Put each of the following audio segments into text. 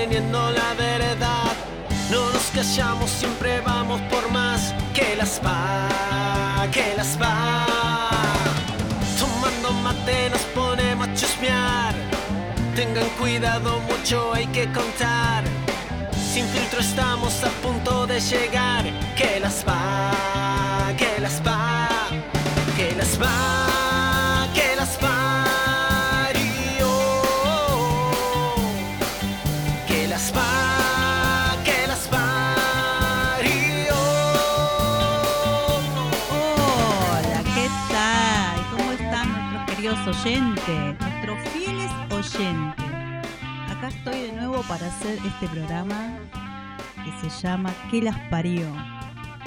sosteniendo la verdad. No nos callamos, siempre vamos por más. Que las va, que las va. Tomando mate nos ponemos a chusmear. Tengan cuidado, mucho hay que contar. Sin filtro estamos a punto de llegar. Que las va, que las va, que las va, oyentes? Nuestros fieles oyentes. Acá estoy de nuevo para hacer este programa que se llama ¿Qué las parió?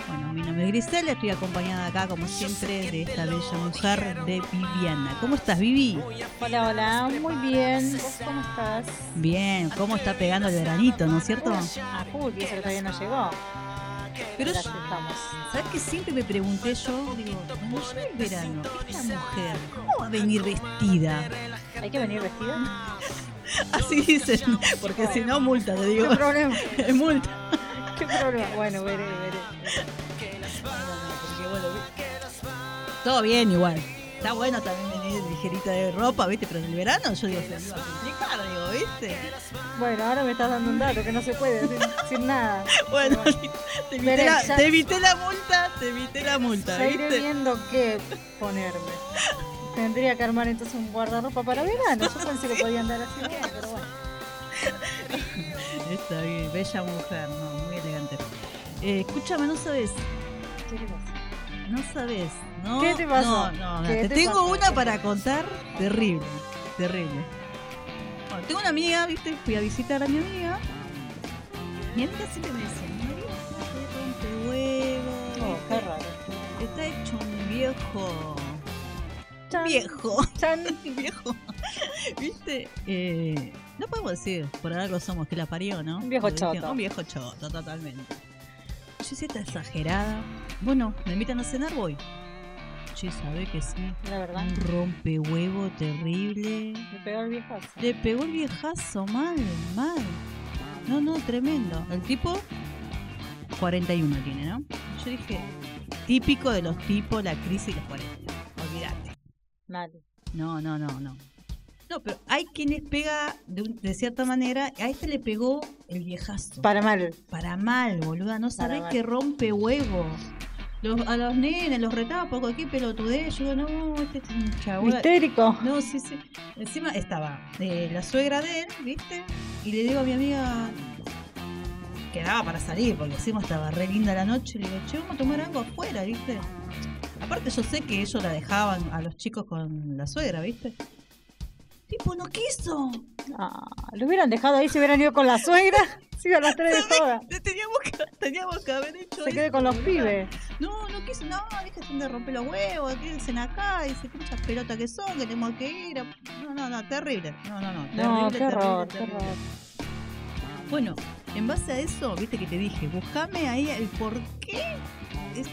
Bueno, mi nombre es Grisel, estoy acompañada acá como siempre de esta bella mujer de Viviana. ¿Cómo estás, Vivi? Hola, hola, muy bien. ¿Vos cómo estás? Bien, ¿cómo está pegando el veranito, no es cierto? A full, y eso que todavía no llegó. Pero yo-. ¿Sabes que siempre me pregunté yo? Digo, cuando el verano, esta mujer, ¿cómo va a venir vestida? ¿Hay que venir vestida? Así dicen, porque si no, multa, te digo. ¿Qué problema? Multa. ¿Qué problema? Bueno, veré, veré. Todo bien igual. Está bueno también venir ligerita de ropa, ¿viste? Pero en el verano yo digo, se me iba a complicar, digo, ¿viste? Bueno, ahora me estás dando un dato que no se puede decir nada. Bueno, te evité, la, ya- te evité la multa, te evité la multa, Ya iré viendo qué ponerme. Tendría que armar entonces un guardarropa para verano. Yo pensé que podía andar así bien, pero bueno. Está bien, bella mujer, no, muy elegante. Eh, escúchame, no sabes, ¿Qué le pasa? No sabes, ¿no? ¿Qué te pasó? No, no, no, ¿Qué te, te tengo una para contar terrible, terrible. Bueno, tengo una amiga, ¿viste? Fui a visitar a mi amiga. Mi amiga siempre me decía, María, huevo. Oh, qué raro. Está hecho un viejo. Chan, Viejo. chan. viejo. ¿Viste? Eh, no podemos decir, por algo somos que la parió, ¿no? Un viejo choto. Un viejo choto, totalmente. Está exagerada. Bueno, me invitan a cenar, voy. Che, sabe que sí. La verdad, Un rompehuevo terrible. me pegó el viejazo. Le pegó el viejazo mal, mal. No, no, tremendo. El tipo, 41 tiene, ¿no? Yo dije, típico de los tipos, la crisis y los 40. Olvídate. Mal. No, no, no, no. No, pero hay quienes pega de, un- de cierta manera. A este le pegó el viejazo. Para mal. Para mal, boluda. No mal. que rompe huevo. Los, a los nenes los retaba poco aquí, pelotudez. Yo digo, no, este es un chabón. Histérico. No, sí, sí. Encima estaba eh, la suegra de él, ¿viste? Y le digo a mi amiga, quedaba para salir, porque encima estaba re linda la noche. Le digo, che, vamos a tomar algo afuera, ¿viste? Aparte, yo sé que ellos la dejaban a los chicos con la suegra, ¿viste? Tipo, no quiso. Ah, lo hubieran dejado ahí, se hubieran ido con la suegra. Se iban las tres de todas. Te Teníamos que, teníamos que haber hecho Se quede con los pibes. No, no quiso, no, dejen de romper los huevos, quédense acá, dice, qué muchas pelotas que son, que tenemos que ir. a-". No, no, no, terrible. No, no, no. No, terrible, qué horror, terrible, qué terrible. horror. Bueno, en base a eso, viste que te dije, buscame ahí el por qué es-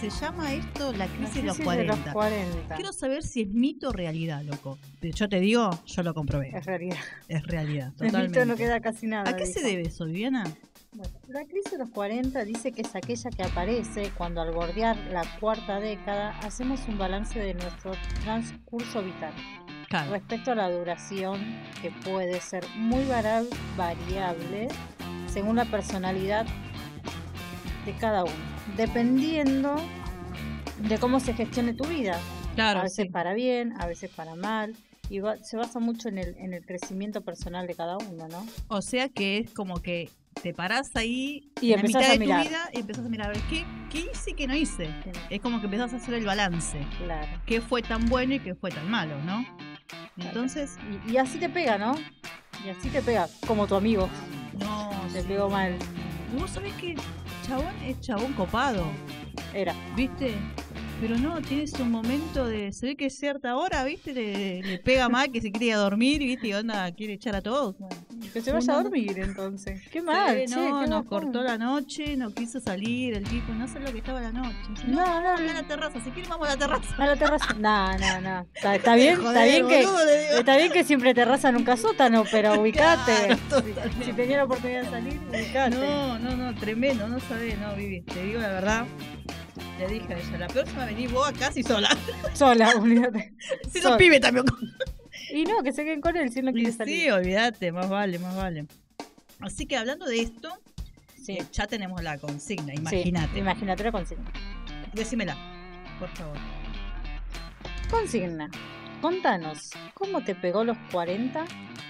se llama esto la La crisis de los crisis 40. de los 40. Quiero saber si es mito o realidad, loco. Yo te digo, yo lo comprobé. Es realidad. Es realidad, totalmente. mito no queda casi nada. ¿A qué se debe eso, Viviana? Bueno, la crisis de los 40 dice que es aquella que aparece cuando al bordear la cuarta década hacemos un balance de nuestro transcurso vital Claro. respecto a la duración que puede ser muy variable según la personalidad de cada uno, dependiendo de cómo se gestione tu vida. Claro, a veces sí. para bien, a veces para mal, y va- se basa mucho en el, en el crecimiento personal de cada uno, ¿no? O sea que es como que te parás ahí Y en la mitad de mirar. tu vida y empezás a mirar a ver qué, qué hice y qué no hice. Es como que empezás a hacer el balance. Claro. ¿Qué fue tan bueno y qué fue tan malo, no? Entonces, Y, y así te pega, ¿no? Y así te pega, como tu amigo. no. Te sí. pegó mal. Vos sabés que chabón es chabón copado, Era. ¿viste? Pero no, tienes un momento de. Se ve que es cierta hora, ¿viste? Le, le pega mal, que se quiere ir a dormir, ¿viste? Y onda, quiere echar a todos. Bueno, Que se vaya a dormir entonces. Qué mal, Sí, che, no, qué nos cortó la noche, no quiso salir, el tipo, no sé lo que estaba la noche. No, no, vamos a no. la terraza, si quieren vamos a la terraza. A la terraza. No, no, no. Está, está bien, está bien que. boludo. Está bien que siempre terraza nunca sótano, pero ubicate. Claro, Si- tenía la oportunidad de salir, ubicate. No, no, no, tremendo, no sabés, no, Vivi, te digo la verdad. Le dije a ella, la próxima venís vos acá si sola. Sola, olvídate. Si Sola. los pibes también. Y no, que se queden con él si no quiere sí, salir. olvídate, más vale, más vale. Así que hablando de esto, Sí. eh, ya tenemos la consigna, Sí, imagínate. Imagínate la consigna. Decímela, por favor. Consigna. Contanos, ¿cómo te pegó los 40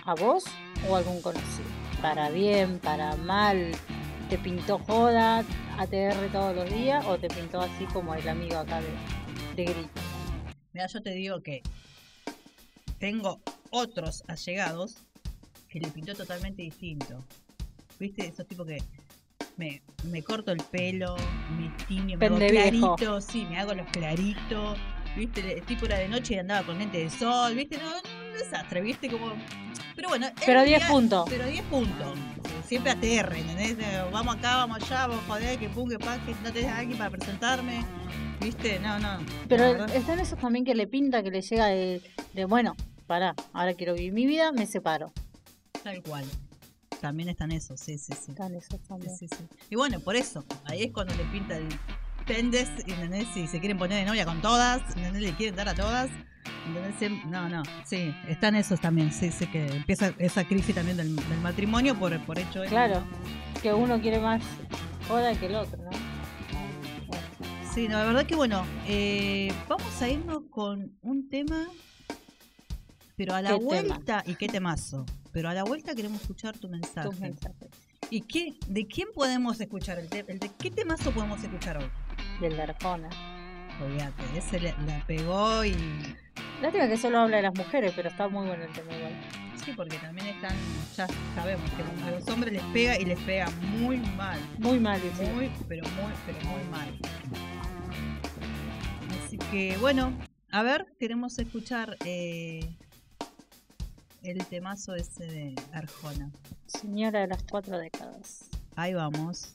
a vos o a algún conocido? Para bien, para mal, ¿te pintó joda, ATR todos los días o te pintó así como el amigo acá de, de grito? Mira, yo te digo que tengo otros allegados que le pintó totalmente distinto. ¿Viste? Esos tipos que me, me corto el pelo, me tiño, me hago viejo. clarito, sí, me hago los claritos. ¿Viste? El tipo era de noche y andaba con lente de sol, ¿viste? No, no, un desastre, ¿viste? Como... Pero bueno, Pero 10 vivía- puntos. Pero 10 puntos. Siempre ATR, ¿entendés? Vamos acá, vamos allá, vamos joder, que pum, que pa, que no tenés a alguien para presentarme. ¿Viste? No, no. Pero están esos también que le pinta, que le llega de, de bueno, pará, ahora quiero vivir mi vida, me separo. Tal cual. También están esos, sí, sí, sí. Están esos también. sí, sí. Y bueno, por eso, ahí es cuando le pinta el pendes, ¿entendés? Si se quieren poner de novia con todas, ¿entendés? Le quieren dar a todas. ¿entendés? Siem- No, no, sí, están esos también, sí, sí, que empieza esa crisis también del, del matrimonio por, por hecho de- Claro, que uno quiere más joda que el otro, ¿no? Sí, no, la verdad que bueno, eh, vamos a irnos con un tema, pero a la vuelta, y qué temazo, pero a la vuelta queremos escuchar tu mensaje. Tus mensajes. ¿Y qué, de quién podemos escuchar? El, te- el de qué temazo podemos escuchar hoy? Del de Arjona. Olvídate, ese le- la pegó y. Lástima que solo habla de las mujeres, pero está muy bueno el tema igual. Sí, porque también están. Ya sabemos que a los hombres les pega y les pega muy mal. Muy mal, dice. Muy, pero muy, pero muy mal. Así que bueno, a ver, queremos escuchar eh, el temazo ese de Arjona. Señora de las cuatro décadas. Ahí vamos.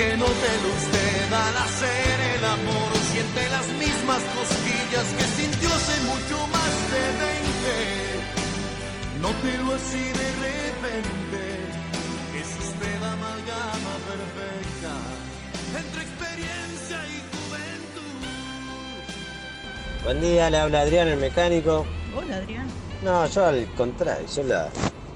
Porque no te lo usted al hacer el amor, siente las mismas cosquillas que sintió hace mucho más de 20. Nótelo así de repente, es usted amalgama perfecta entre experiencia y juventud. Buen día, le habla Adrián, el mecánico. Hola, Adrián. No, yo al contrario, yo la...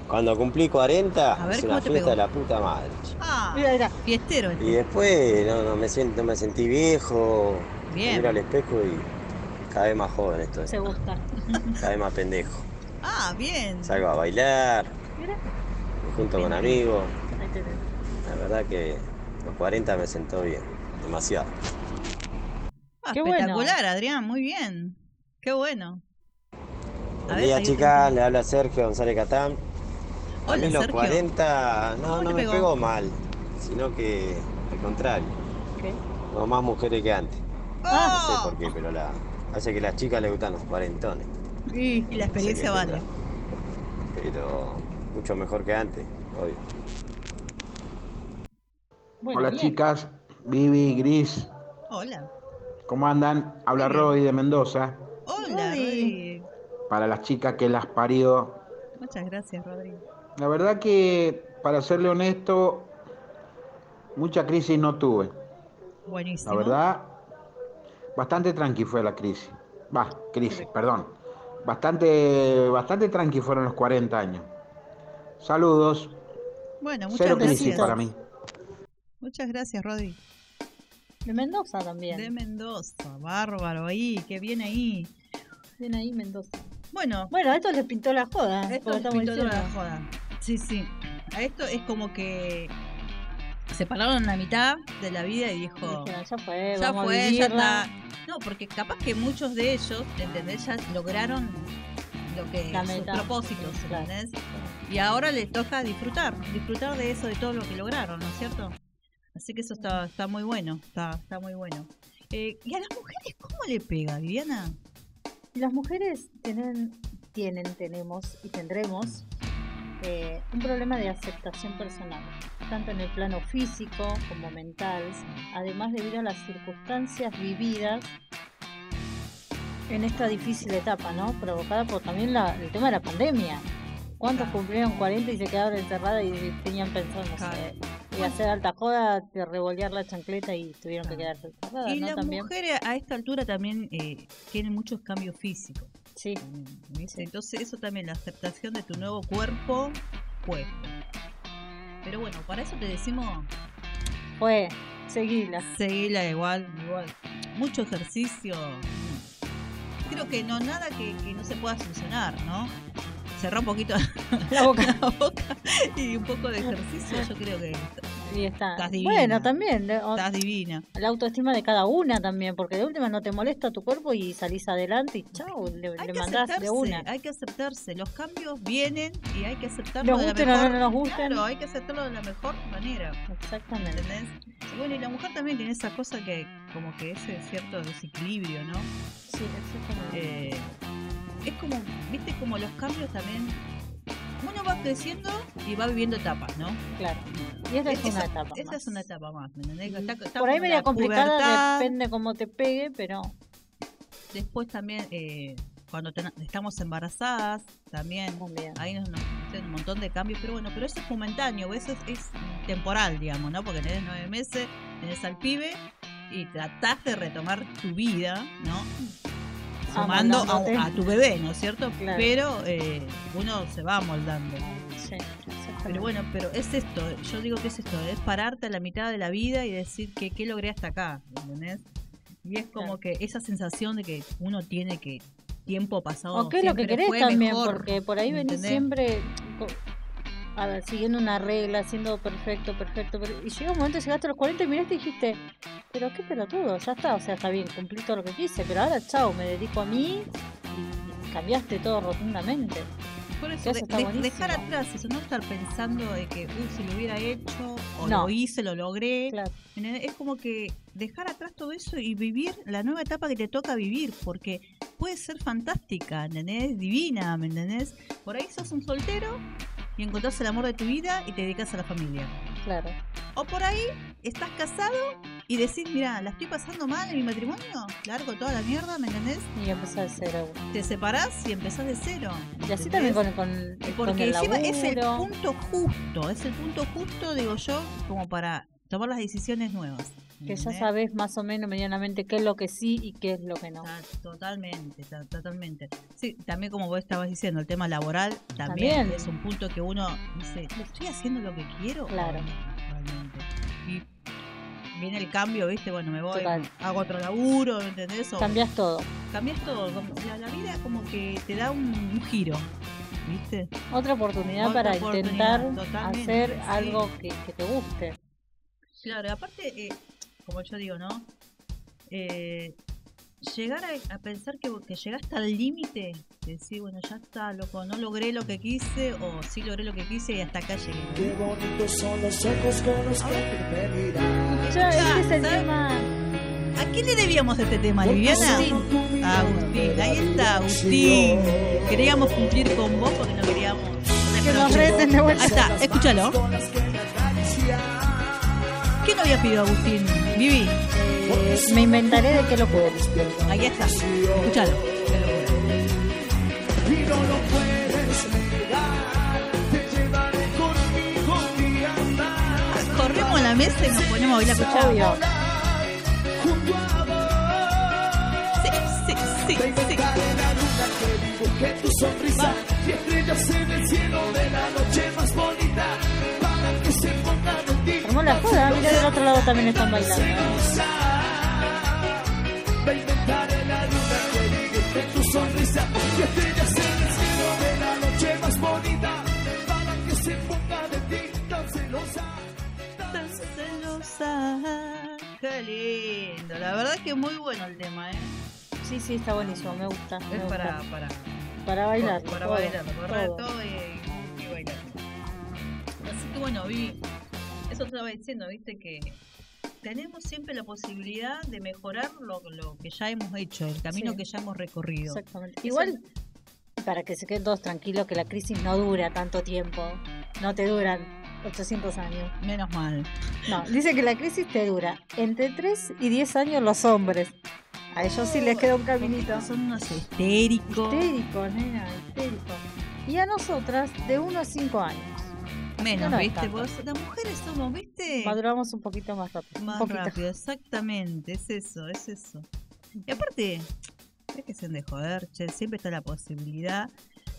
Cuando cumplí 40, A ver, hice ¿cómo una fiesta pegó? de la puta madre. Ah, Mira, mira. fiestero. el Y después no, no me siento, me sentí viejo. Bien. Miro al espejo y cada vez más joven estoy. Se gusta. Cada vez más pendejo. Ah, bien. Salgo a bailar, Mira. junto con amigos. Ahí te tenés. La verdad que los 40 me sentó bien. Demasiado. Ah, Qué bueno. espectacular, Adrián, muy bien. Qué bueno. Buen día chicas, le habla Sergio González Catán. A Hola, mí los Sergio. 40 no, ¿Cómo no me pegó? pegó mal, sino que al contrario, ¿Qué? no más mujeres que antes. No ¡Oh! sé por qué, pero la, hace que a las chicas les gustan los cuarentones. Y la experiencia No vale. tendrá. Pero mucho mejor que antes, obvio. Bueno, Hola bien. chicas, Vivi, Gris, Hola. ¿cómo andan? Habla Bien. Rodi de Mendoza. Hola. Rodri. Para las chicas que las parió. Muchas gracias, Rodrigo. La verdad que, para serle honesto, mucha crisis no tuve. Buenísimo. La verdad, bastante tranqui fue la crisis. Va, crisis, perdón. Bastante, bastante tranqui fueron los 40 años. Saludos. Bueno, muchas Cero gracias. crisis para mí. Muchas gracias, Rodri. De Mendoza también. De Mendoza. Bárbaro ahí, qué bien ahí. Bien ahí, Mendoza. Bueno, Bueno, a esto les pintó la joda. esto porque es estamos pintó toda la joda. Sí, sí. A esto es como que se pararon la mitad de la vida y dijo. Ya fue, ya vamos a fue, ya está. No, porque capaz que muchos de ellos, ¿entendés? Ya lograron lo que sus propósitos. ¿entendés? Y ahora les toca disfrutar, disfrutar de eso, de todo lo que lograron, ¿no es cierto? Así que eso está, está muy bueno, está, está muy bueno. Eh, ¿Y a las mujeres cómo le pega, Viviana? Las mujeres tienen, tienen, tenemos y tendremos eh, un problema de aceptación personal, tanto en el plano físico como mental, además debido a las circunstancias vividas en esta difícil etapa, ¿no? Provocada por también la- el tema de la pandemia. ¿Cuántos cumplieron 40 y se quedaron encerradas y tenían pensado, no sé, y hacer alta joda, revolear la chancleta y tuvieron que quedarse encerradas, y ¿no? las También. mujeres a esta altura también eh, tienen muchos cambios físicos. Sí. Sí. Entonces eso también, la aceptación de tu nuevo cuerpo cuesta. Pero bueno, para eso te decimos, fue, seguila. seguila igual, igual. Mucho ejercicio. mm. Creo que no, nada que, que no se pueda solucionar, ¿no? Cerrar un poquito La boca. la boca y un poco de ejercicio, yo creo que Y está. Estás divina. Bueno, también. o- estás divina. La autoestima de cada una también, porque de última no te molesta tu cuerpo y salís adelante y chao, le, mandás de una. hay que aceptarse. Los cambios vienen y hay que aceptarlo Nos de la gusten o mejor no nos gusten. Claro, hay que aceptarlo de la mejor manera. Exactamente. ¿Entendés? Y bueno, y la mujer también tiene esa cosa que, como que ese cierto desequilibrio, ¿no? Sí, exactamente. Eh, es como, viste, como los cambios también. Uno va creciendo y va viviendo etapas, ¿no? claro. Y esta es Esa- una etapa. Esa más. es una etapa más, ¿me? Está- está Por ahí media complicada, pubertad, depende cómo te pegue, pero Después también, eh, cuando ten- estamos embarazadas, también también. ahí nos, nos un montón de cambios, pero bueno, pero eso es momentáneo, eso es, es temporal, digamos, ¿no? Porque tenés nueve meses, tenés al pibe y tratás de retomar tu vida, ¿no? Sumando a, tu bebé, ¿no es cierto? Claro. Pero eh, uno se va amoldando. Sí. Pero bueno, pero es esto, yo digo que es esto, es pararte a la mitad de la vida y decir que qué logré hasta acá, ¿entendés? Y es como Claro. que esa sensación de que uno tiene que tiempo pasado. O qué es lo que querés también, mejor, porque por ahí ¿me venís siempre, a ver, siguiendo una regla, siendo perfecto, perfecto, y llega un momento, llegaste a los 40 y miraste y dijiste, pero qué pelotudo, ya está, o sea, está bien, cumplí todo lo que quise, pero ahora chao, me dedico a mí y, y cambiaste todo rotundamente. Por eso, Eso de- dejar atrás eso, no estar pensando de que, uy, si lo hubiera hecho, o No. lo hice, lo logré. Claro. Es como que dejar atrás todo eso y vivir la nueva etapa que te toca vivir, porque puede ser fantástica, ¿entendés? Divina, ¿me entendés? Por ahí sos un soltero y encontrás el amor de tu vida y te dedicas a la familia. claro. O por ahí estás casado y decís, mira, la estoy pasando mal en mi matrimonio, largo toda la mierda, ¿me entendés? Y empezar de cero. Te separás y empezás de cero. Y así también con, con, Y con Porque el encima es el laburo. punto justo, es el punto justo, digo yo, como para tomar las decisiones nuevas. Que ya sabes más o menos medianamente qué es lo que sí y qué es lo que no. Ta- Totalmente, ta- totalmente. Sí, también como vos estabas diciendo, el tema laboral también, También. es un punto que uno dice, ¿estoy haciendo lo que quiero? Claro. Realmente. Y viene el cambio, ¿viste? Bueno, me voy, Total. hago otro laburo, ¿me ¿entendés? O Cambias todo. cambias todo. la, la vida como que te da un, un giro, ¿viste? Otra oportunidad Otra para oportunidad, intentar hacer sí. algo que, que te guste. Claro, aparte, eh, como yo digo, ¿no? Eh, llegar a, a pensar que, que llegaste al límite, de decir, bueno, ya está, loco, no logré lo que quise, o sí logré lo que quise y hasta acá llegué. Qué bonitos son los ojos con los que te este es el ¿sabes? tema. ¿A quién le debíamos este tema, Viviana? Agustín. A Agustín, ahí está, Agustín. Queríamos cumplir con vos porque no queríamos. Que nos reten de vuelta. Ahí está, escúchalo. ¿Qué no había pedido Agustín? Vivi, Eh, me inventaré de qué lo puedo. ahí está, escúchalo. Y no lo puedes negar. Te llevaré conmigo un día más. Corremos a la mesa y nos ponemos a bailar, vos. Sí, sí, sí, sí. La joda, mira del otro lado también están bailando. Para. Qué lindo. La verdad que muy bueno el tema, ¿eh? Sí, sí, está buenísimo, me gusta. me Es gusta. para, para, para bailar. para todo, bailar, para todo. todo y, y bailar. Así que bueno, Vivi, eso estaba diciendo, viste que tenemos siempre la posibilidad de mejorar lo, lo que ya hemos hecho, el camino Sí. que ya hemos recorrido. Exactamente. Igual, para que se queden todos tranquilos, que la crisis no dura tanto tiempo. No te duran 800 años. Menos mal. No, dice que la crisis te dura entre 3 y 10 años los hombres. A ellos sí les queda un caminito. Son unos histéricos. Histéricos, nena, histéricos. Y a nosotras de 1 a 5 años. Menos, no es ¿viste? Vos, las mujeres somos, ¿viste? Maduramos un poquito más rápido. Más poquito. rápido, exactamente, es eso, es eso. Y aparte, hay que ser de joder, che, siempre está la posibilidad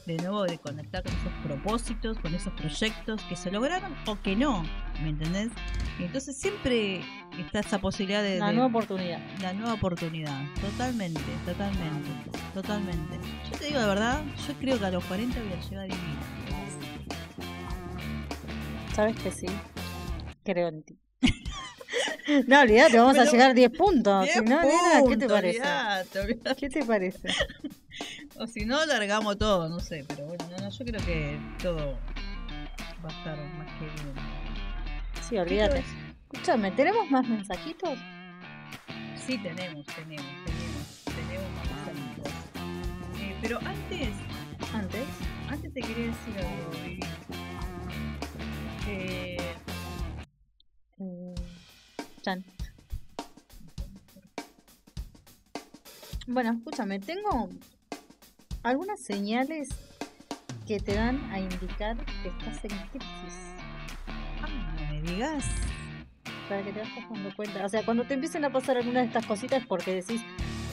de nuevo de conectar con esos propósitos, con esos proyectos que se lograron o que no, ¿me entendés? Y entonces siempre está esa posibilidad de, de- nueva oportunidad. la nueva oportunidad, totalmente, totalmente, totalmente. Yo te digo la verdad, yo creo que a los 40 voy a llegar divina. ¿Sabes que sí? Creo en ti. no, olvídate, vamos a llegar 10 puntos. Si no, nena, ¿qué te puntos, parece? olvidate, olvidate. ¿Qué te parece? O si no, largamos todo, no sé, pero bueno, no, no, yo creo que todo va a estar más que bien. Sí, olvídate. Escúchame, ¿tenemos más mensajitos? Sí, tenemos, tenemos, tenemos, tenemos más amigos. Eh, pero antes, Antes. antes te quería decir algo. Eh, Eh, Chan. Bueno, escúchame, tengo algunas señales que te dan a indicar que estás en crisis. ah, no me digas. Para que te vayas dando cuenta. O sea, cuando te empiecen a pasar alguna de estas cositas es porque decís,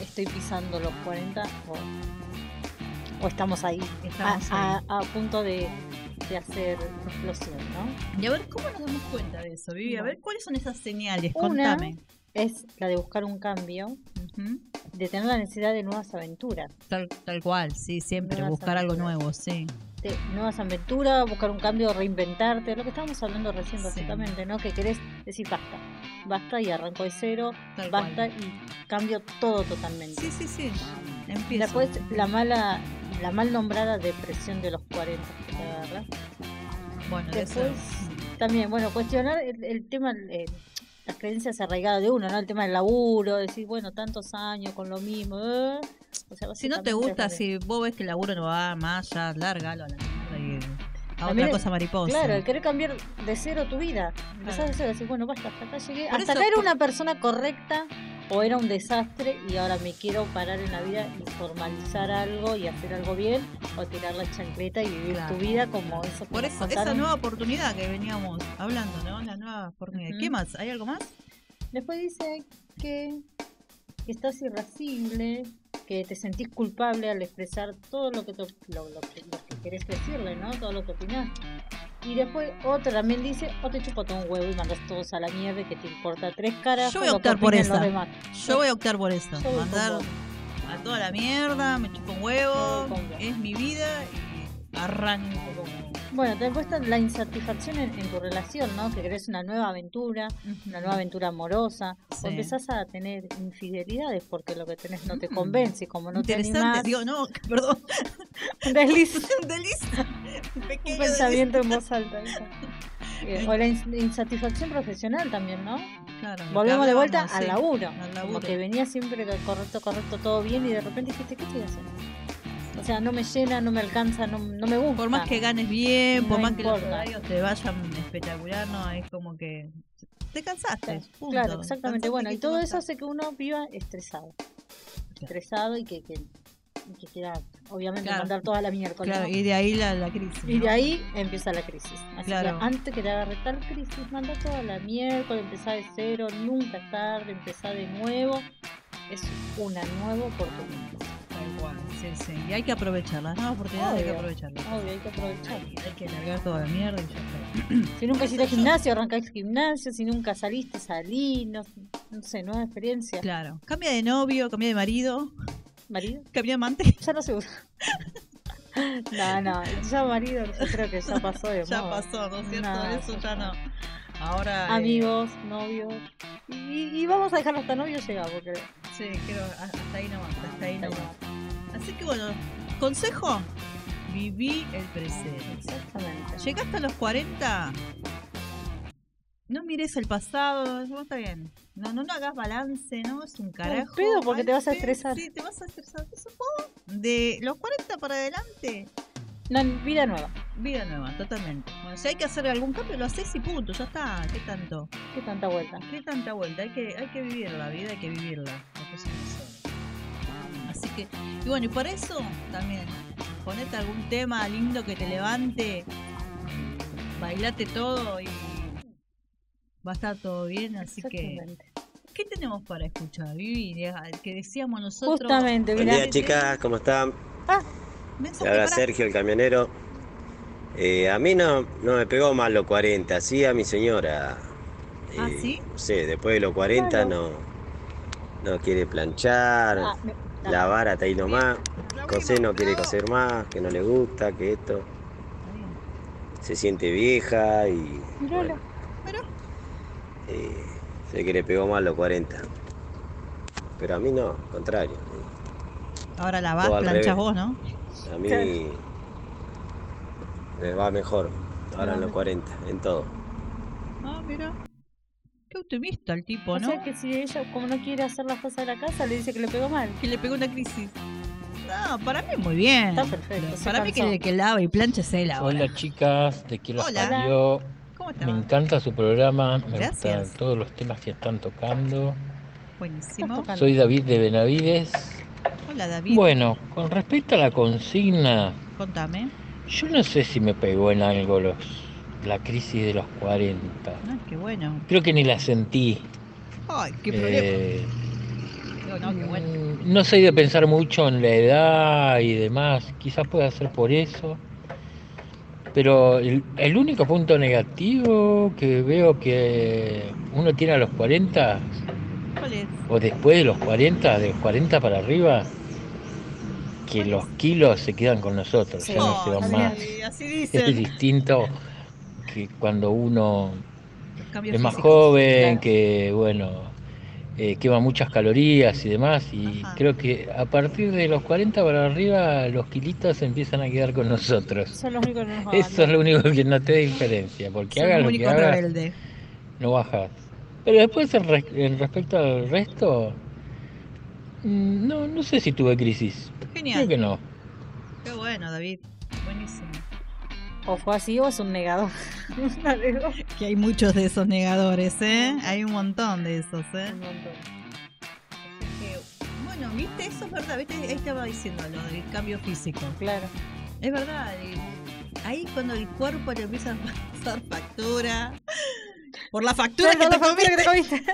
estoy pisando los 40 o, o estamos ahí, Estamos a, ahí. a- a punto de, de hacer explosión, ¿no? Y a ver, ¿cómo nos damos cuenta de eso, Vivi? A ver, ¿cuáles son esas señales? Una- Contame. Es la de buscar un cambio, Ujú. de tener la necesidad de nuevas aventuras. Tal, tal cual, sí, siempre, Nuevas buscar algo aventuras. nuevo, sí. de nuevas aventuras, buscar un cambio, reinventarte, lo que estábamos hablando recién Sí. básicamente, ¿no? Que querés decir basta, basta y arranco de cero, Tal basta y cambio todo totalmente. Sí, sí, sí. Empiezo. Después la mala, la mal nombrada depresión de los 40 que te agarra. bueno, de eso- Después también, bueno, cuestionar el, el tema, eh, las creencias arraigadas de uno, ¿no? El tema del laburo, decir, bueno, tantos años con lo mismo. eh. O sea, Si no te gusta, si vos ves que el laburo no va más, ya lárgalo a la mierda y a También otra cosa mariposa. Claro, el querer cambiar de cero tu vida. Empezás de cero, decir, bueno, basta, hasta acá llegué. Por hasta eso- acá era por- una persona correcta o era un desastre y ahora me quiero parar en la vida y formalizar algo y hacer algo bien o tirar la chancleta y vivir Claro, tu vida como eso Por eso, esa nueva oportunidad que veníamos hablando, ¿no? La nueva oportunidad. ¿Qué más? ¿Hay algo más? Después dice que, que estás irascible, que te sentís culpable al expresar todo lo que, te- lo, lo que querés decirle, ¿no? Todo lo que opinás. Y después otra también dice, o te chupa todo un huevo y mandas todos a la mierda que te importa tres caras. Yo voy a optar por esa. Yo voy a optar por con Mandar a toda la mierda, me chupo un huevo, es mi vida y arranco. Bueno, te cuesta la insatisfacción en, en tu relación, ¿no? Que querés una nueva aventura, una nueva aventura amorosa, Sí. o empezás a tener infidelidades porque lo que tenés no te Mm. convence, como no te Interesante. animás, Digo, no, perdón. desliz, desliz. Un pensamiento en voz alta. Eh, O la ins- insatisfacción profesional también, ¿no? Claro, Volvemos de vuelta al laburo. Al Como laburo. que venía siempre correcto, correcto, todo bien y de repente dijiste, ¿qué estoy haciendo? O sea, no me llena, no me alcanza, no, no me gusta. Por más que ganes bien, por más que los horarios te vayan espectacular, no, es como que te cansaste. punto. Claro, exactamente. Cansaste Bueno, y todo eso hace que uno viva estresado. Estresado y que, que, quiera, obviamente, Claro. mandar toda la miércoles. Claro, y de ahí la, la crisis. Y de ahí empieza la crisis. Así Claro. que antes que te agarre tal crisis, manda toda la miércoles, empezá de cero, nunca es tarde, empezá de nuevo. Es una nueva oportunidad. Sí, sí. Y hay que aprovecharlas, ¿no? Oportunidades hay que aprovecharlas. Obvio, hay que aprovechar. Hay, hay que largar toda la mierda y ya está. Si nunca hiciste gimnasio, arrancás gimnasio. Si nunca saliste, salí. No, no sé, nueva experiencia. Claro. Cambia de novio, cambia de marido, ¿Marido? de amante. Ya no se usa. No, no, ya marido, yo creo que ya pasó de ya pasó, ¿no es cierto? No, Eso ya no. Ahora. eh, Amigos, novios. Y, y vamos a dejarlo hasta novio llega, porque. sí, creo, hasta ahí nomás, hasta ahí Hasta ahí nomás. Así que bueno, consejo: viví el presente. Exactamente. Llegaste a los 40, no mires el pasado, no está bien. No, no, no hagas balance, ¿no? Es un carajo. pedo, porque te vas a estresar. Sí, te vas a estresar. Eso todo. De los 40 para adelante, No, vida nueva. vida nueva, totalmente. Bueno, si hay que hacer algún cambio, lo haces y punto, ya está. ¿Qué tanto? Qué tanta vuelta. ¿Qué tanta vuelta? Hay que, hay que vivir la vida, hay que vivirla. Así que, y bueno, y por eso también, ponete algún tema lindo que te levante, bailate todo y va a estar todo bien. Así que. ¿qué tenemos para escuchar, Vivi? Que decíamos nosotros. Justamente, Buen día chicas, ¿cómo están? Se habla Sergio el camionero. Eh, a mí no, no me pegó mal los 40, sí a mi señora. ¿Ah, Eh, sí? No sé, después de los 40 Claro. no, no quiere planchar, Ah, me- ah, lavar hasta ahí nomás. Coser no quiere coser más, que no le gusta, que esto. Está bien. Se siente vieja y bueno, eh, sé que le pegó mal los 40. Pero a mí no, al contrario. Ahora la vas, planchas revés. vos, ¿no? A mí Claro. me va mejor ahora en los 40, en todo. Ah, mira. Qué optimista el tipo, O ¿no? sea que si ella, como no quiere hacer las cosas de la casa, le dice que le pegó mal. que le pegó una crisis. No, para mí muy bien. Está perfecto, se Para mí que, que lava y planches él ahora. Hola chicas, de Quiero Hola. Radio. ¿Cómo Me encanta su programa, me Gracias. gustan todos los temas que están tocando. Buenísimo. Soy David de Benavides. Hola David, Bueno, con respecto a la consigna, contame. yo no sé si me pegó en algo los, la crisis de los 40. Ah, qué bueno. Creo que ni la sentí. Ay, qué problema. Eh, Digo, no, qué bueno. no soy de pensar mucho en la edad y demás, quizás pueda ser por eso. Pero el, el único punto negativo que veo que uno tiene a los 40 ¿Cuál es? o después de los 40, de los 40 para arriba, que los kilos se quedan con nosotros, ya no se van más. Así Es distinto que cuando uno es más físicos. joven, claro. que bueno, eh, quema muchas calorías y demás, y Ajá. creo que a partir de los 40 para arriba los kilitos empiezan a quedar con nosotros. Son los únicos que nos Eso es abandonan. lo único que no te da diferencia, porque el lo que único rebelde. no bajas. Pero después en, res- en respecto al resto, mm, no, no sé si tuve crisis. Creo Genial. que no. Qué bueno, David. Buenísimo. O fue así o es un negador. Que hay muchos de esos negadores, ¿eh? Hay un montón de esos, ¿eh? Un montón. Bueno, viste, eso es verdad, viste, ahí estaba diciendo lo del cambio físico. Claro. Es verdad, ahí cuando el cuerpo le empieza a pasar factura. Por la factura que Toda te la factura que te comiste.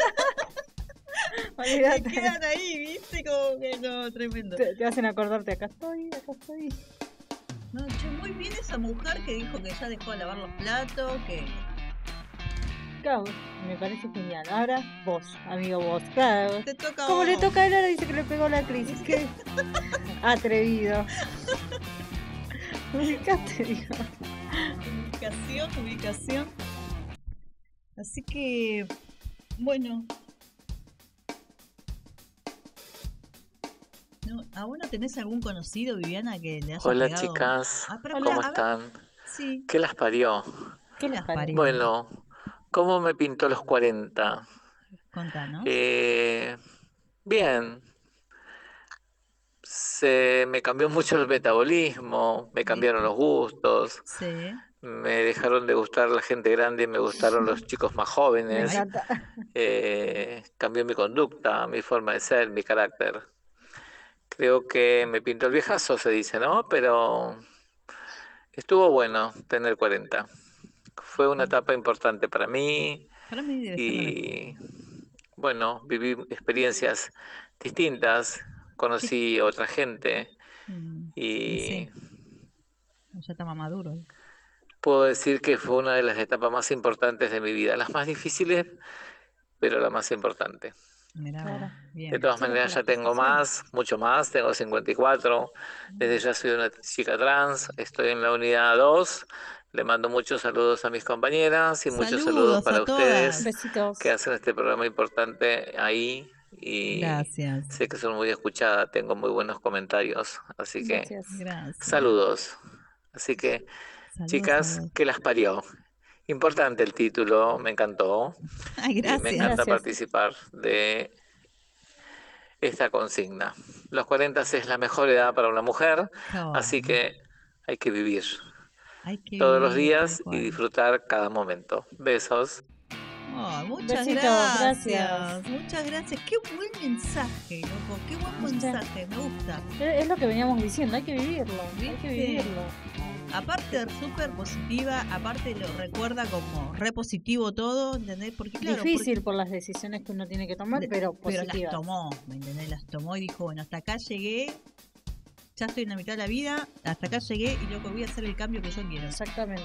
te quedan ahí, viste, como que no, tremendo. Te, te hacen acordarte, acá estoy, acá estoy. No, che, muy bien esa mujer que dijo que ya dejó de lavar los platos, que Claro, me parece genial. Ahora vos, amigo vos. Claro. te toca a Como le vos. toca a él, ahora dice que le pegó la crisis. Qué atrevido. Ubicate, digo. ubicación, ubicación. Así que, bueno. No, ¿Aún no tenés algún conocido, Viviana, que le haya Hola pegado? chicas, Ah, pero ¿cómo están? Sí. ¿Qué las parió? ¿Qué las parió? Bueno, ¿cómo me pintó los 40? Contanos. Eh, bien. Se me cambió mucho el metabolismo, me cambiaron los gustos, Sí. me dejaron de gustar la gente grande y me gustaron los chicos más Me jóvenes. encanta. eh, cambió mi conducta, mi forma de ser, mi carácter. Creo que me pintó el viejazo, se dice, ¿no? Pero estuvo bueno tener 40. Fue una etapa importante para mí Para mí y, bueno, viví experiencias distintas, conocí a otra gente Mm, y sí. Ya más maduro. ¿eh? puedo decir que fue una de las etapas más importantes de mi vida, las más difíciles, pero la más importante. Mirá, Claro. vos, bien. De todas maneras, ya tengo más, mucho más, tengo 54, desde ya soy una chica trans, estoy en la unidad 2, le mando muchos saludos a mis compañeras y muchos Saludos para ustedes Besitos. que hacen este programa importante ahí y Gracias. sé que son muy escuchadas, tengo muy buenos comentarios, así que Gracias. Saludos. Así que, Saludos chicas, que las parió. Importante el título, me encantó. Ay, Y me gracias. encanta Gracias. participar de esta consigna. Los 40 es la mejor edad para una mujer, así que hay que vivir hay que todos los vivir, días y disfrutar cada momento. Besos. Muchas gracias. gracias. Muchas gracias. Qué buen mensaje, loco. Qué buen mensaje. Me gusta. Es lo que veníamos diciendo, hay que vivirlo. Hay ¿Viste? que vivirlo. Aparte, súper positiva. Aparte, lo recuerda como re positivo todo. ¿Entendés? Porque, claro, Difícil por las decisiones que uno tiene que tomar, De- pero Pero las tomó, ¿me entendés? Las tomó y dijo, bueno, hasta acá llegué, ya estoy en la mitad de la vida, hasta acá llegué y loco, voy a hacer el cambio que yo quiero. Exactamente.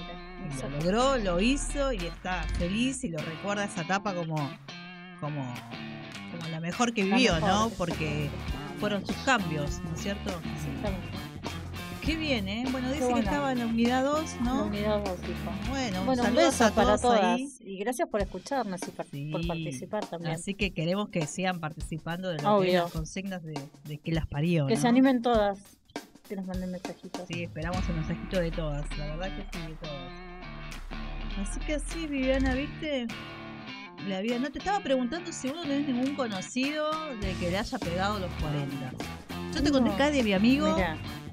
Lo logró, lo hizo y está feliz y lo recuerda esa etapa como, como, como la mejor que La vivió, mejor, ¿no? Porque fueron sus cambios, ¿no es cierto? Exactamente. Qué bien, ¿eh? Bueno, dice bueno. que estaba en la unidad 2, La ¿no? unidad dos, hijo. Bueno, Bueno, un saludos beso a para todos todas. ahí. Y gracias por escucharnos y por Sí. participar también. Así que queremos que sigan participando de lo que las consignas de, de que las parió. Que ¿no? se animen todas. Que nos manden mensajitos. Sí, esperamos el mensajito de todas, la verdad que sí, de todas. Así que así, Viviana, ¿viste? La vida. No te estaba preguntando si vos no tenés ningún conocido de que le haya pegado los 40. Yo te conté acá de mi amigo.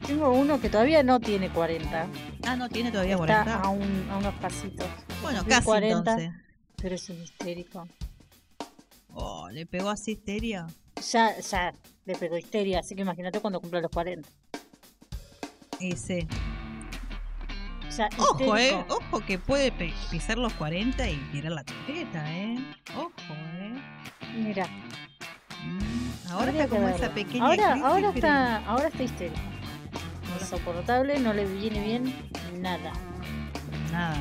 Tengo uno que todavía no tiene 40. Ah, no tiene todavía Está 40. a, un- a unos pasitos. bueno, casi 40, entonces. Pero es un histérico. Oh, le pegó así histeria. Ya, ya le pegó histeria, así que imagínate cuando cumpla los 40. Ojo, eh. Ojo que puede pisar los 40 y tirar la chaqueta, eh. Ojo, eh. Mira, Mm, Ahora habría está como esa pequeña Ahora, crisis, ahora pero- está, ahora está histérico. Ahora- Insoportable, no le viene bien nada. Nada.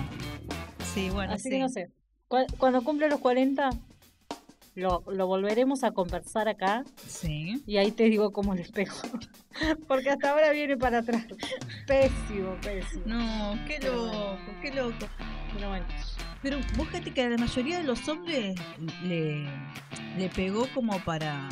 Sí, bueno, Así sí. que no sé. Cu- Cuando cumple los 40, lo, lo volveremos a conversar acá Sí. y ahí te digo cómo les pego. Porque hasta ahora viene para atrás. Pésimo, pésimo. No, qué loco, qué loco. Pero bueno, Pero fíjate que a la mayoría de los hombres le, le pegó como para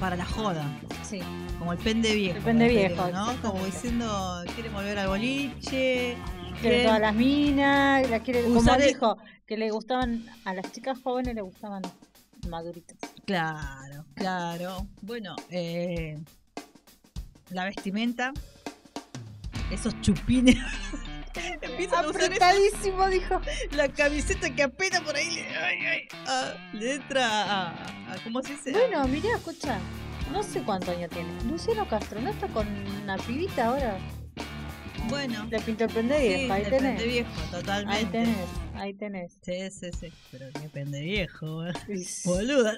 para la joda, sí. como el pende viejo. El pende viejo, ¿no? Como diciendo, quiere volver al boliche. Quiere todas las minas, la quiere, como el- dijo, que le gustaban, a las chicas jóvenes le gustaban maduritas. Claro, claro. Bueno, eh, la vestimenta, esos chupines. Empiezan a usar esa- Apretadísimo, dijo. la camiseta que apenas por ahí le, ay, ay, ah, le entra a, a- a- ¿Cómo se dice? Bueno, mirá, escucha, no sé cuánto año tiene. Luciano Castro, ¿no está con una pibita ahora? Bueno. Le pintó el prende Sí, viejo, ahí el tenés. viejo, totalmente. Ahí tenés, ahí tenés. Sí, sí, sí. Pero qué pende viejo, boluda.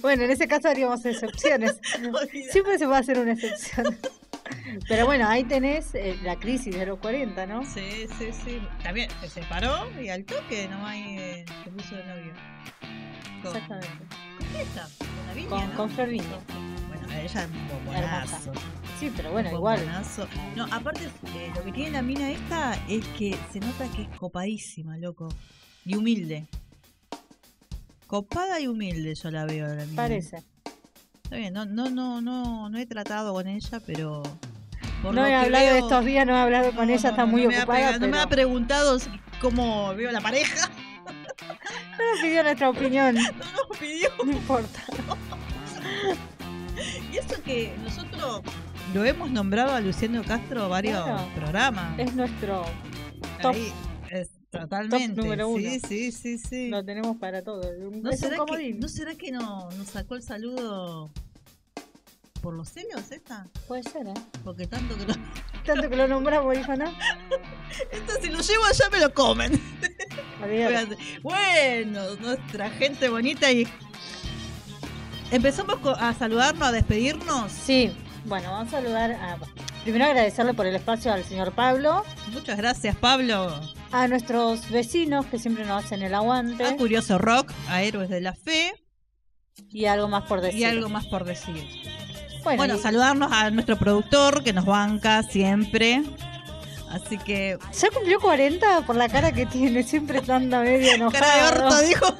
Bueno, en ese caso haríamos excepciones. Siempre se puede hacer una excepción. Pero bueno, ahí tenés eh, la crisis de los 40, ¿no? Sí, sí, sí. También se separó y al toque nomás eh, se puso de novio. Con- Exactamente. ¿Con viña, Con, ¿no? con Flor Viña. Bueno, ella es un bombonazo. Sí, pero bueno, igual. No, aparte, eh, lo que tiene la mina esta es que se nota que es copadísima, loco. Y humilde. Copada y humilde yo la veo la mina. Parece. Está bien, no, no, no, no, no he tratado con ella, pero. por No he hablado veo- estos días, no he hablado con No, ella, no, está muy no ha ocupada. No me ha preguntado cómo veo la pareja. No nos pidió nuestra opinión. No nos pidió. No importa. Y eso que nosotros lo hemos nombrado a Luciano Castro varios programas. Es nuestro top. Ahí, es, totalmente. número uno. Sí, sí, sí, sí. Lo tenemos para todo. ¿No será, que. ¿No será que no, nos sacó el saludo por los celos esta? Puede ser, ¿eh? Porque tanto que lo... Tanto que lo nombramos, dijo, ¿no? Esto si lo llevo allá me lo comen. Bueno, nuestra gente bonita y... Empezamos a saludarnos, a despedirnos. Sí, bueno, vamos a saludar a. Primero agradecerle por el espacio al señor Pablo, Muchas gracias, Pablo. a nuestros vecinos que siempre nos hacen el aguante A Curioso Rock, a Héroes de la Fe y algo más por decir. y algo más por decir. Bueno, Bueno, y- saludarnos a nuestro productor que nos banca siempre. Así que, ¿Ya cumplió 40 por la cara que tiene? Siempre anda medio enojado. cara de orto, dijo.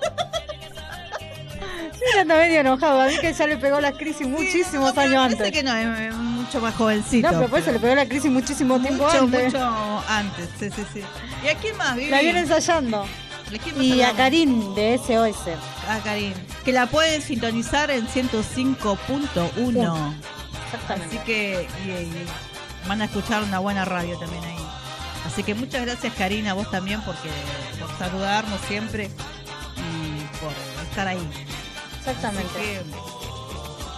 Siempre anda medio enojado. A mí que ya le pegó la crisis muchísimos No, años antes. que no, es mucho más jovencito. No, pero por eso le pegó la crisis muchísimo tiempo antes. mucho antes. Sí, sí, sí. ¿Y a quién más, Vivi? La viene ensayando. ¿A quién más Y a? Karim de SOS. A Karim. Que la pueden sintonizar en 105.1. Exactamente. Así que y- y van a escuchar una buena radio también ahí. Así que muchas gracias Karina, vos también porque por saludarnos siempre y por estar ahí. Exactamente. que,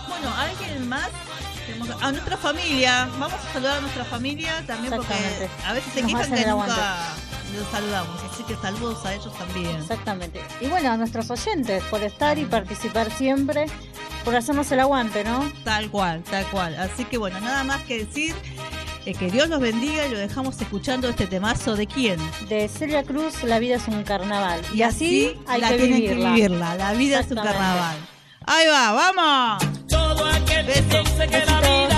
bueno, ¿alguien más? A nuestra familia, vamos a saludar a nuestra familia también porque a veces se quejan que nunca los saludamos, así que saludos a ellos también. Exactamente. Y bueno, a nuestros oyentes por estar y participar siempre, por hacernos el aguante, ¿no? Tal cual, tal cual. Así que bueno, nada más que decir eh, que Dios los bendiga y lo dejamos escuchando este temazo de quién. De Celia Cruz, la vida es un carnaval. Y así, hay la que tienen vivirla. que vivirla. La vida es un carnaval. Ahí va, vamos. Todo aquel que piense que la vida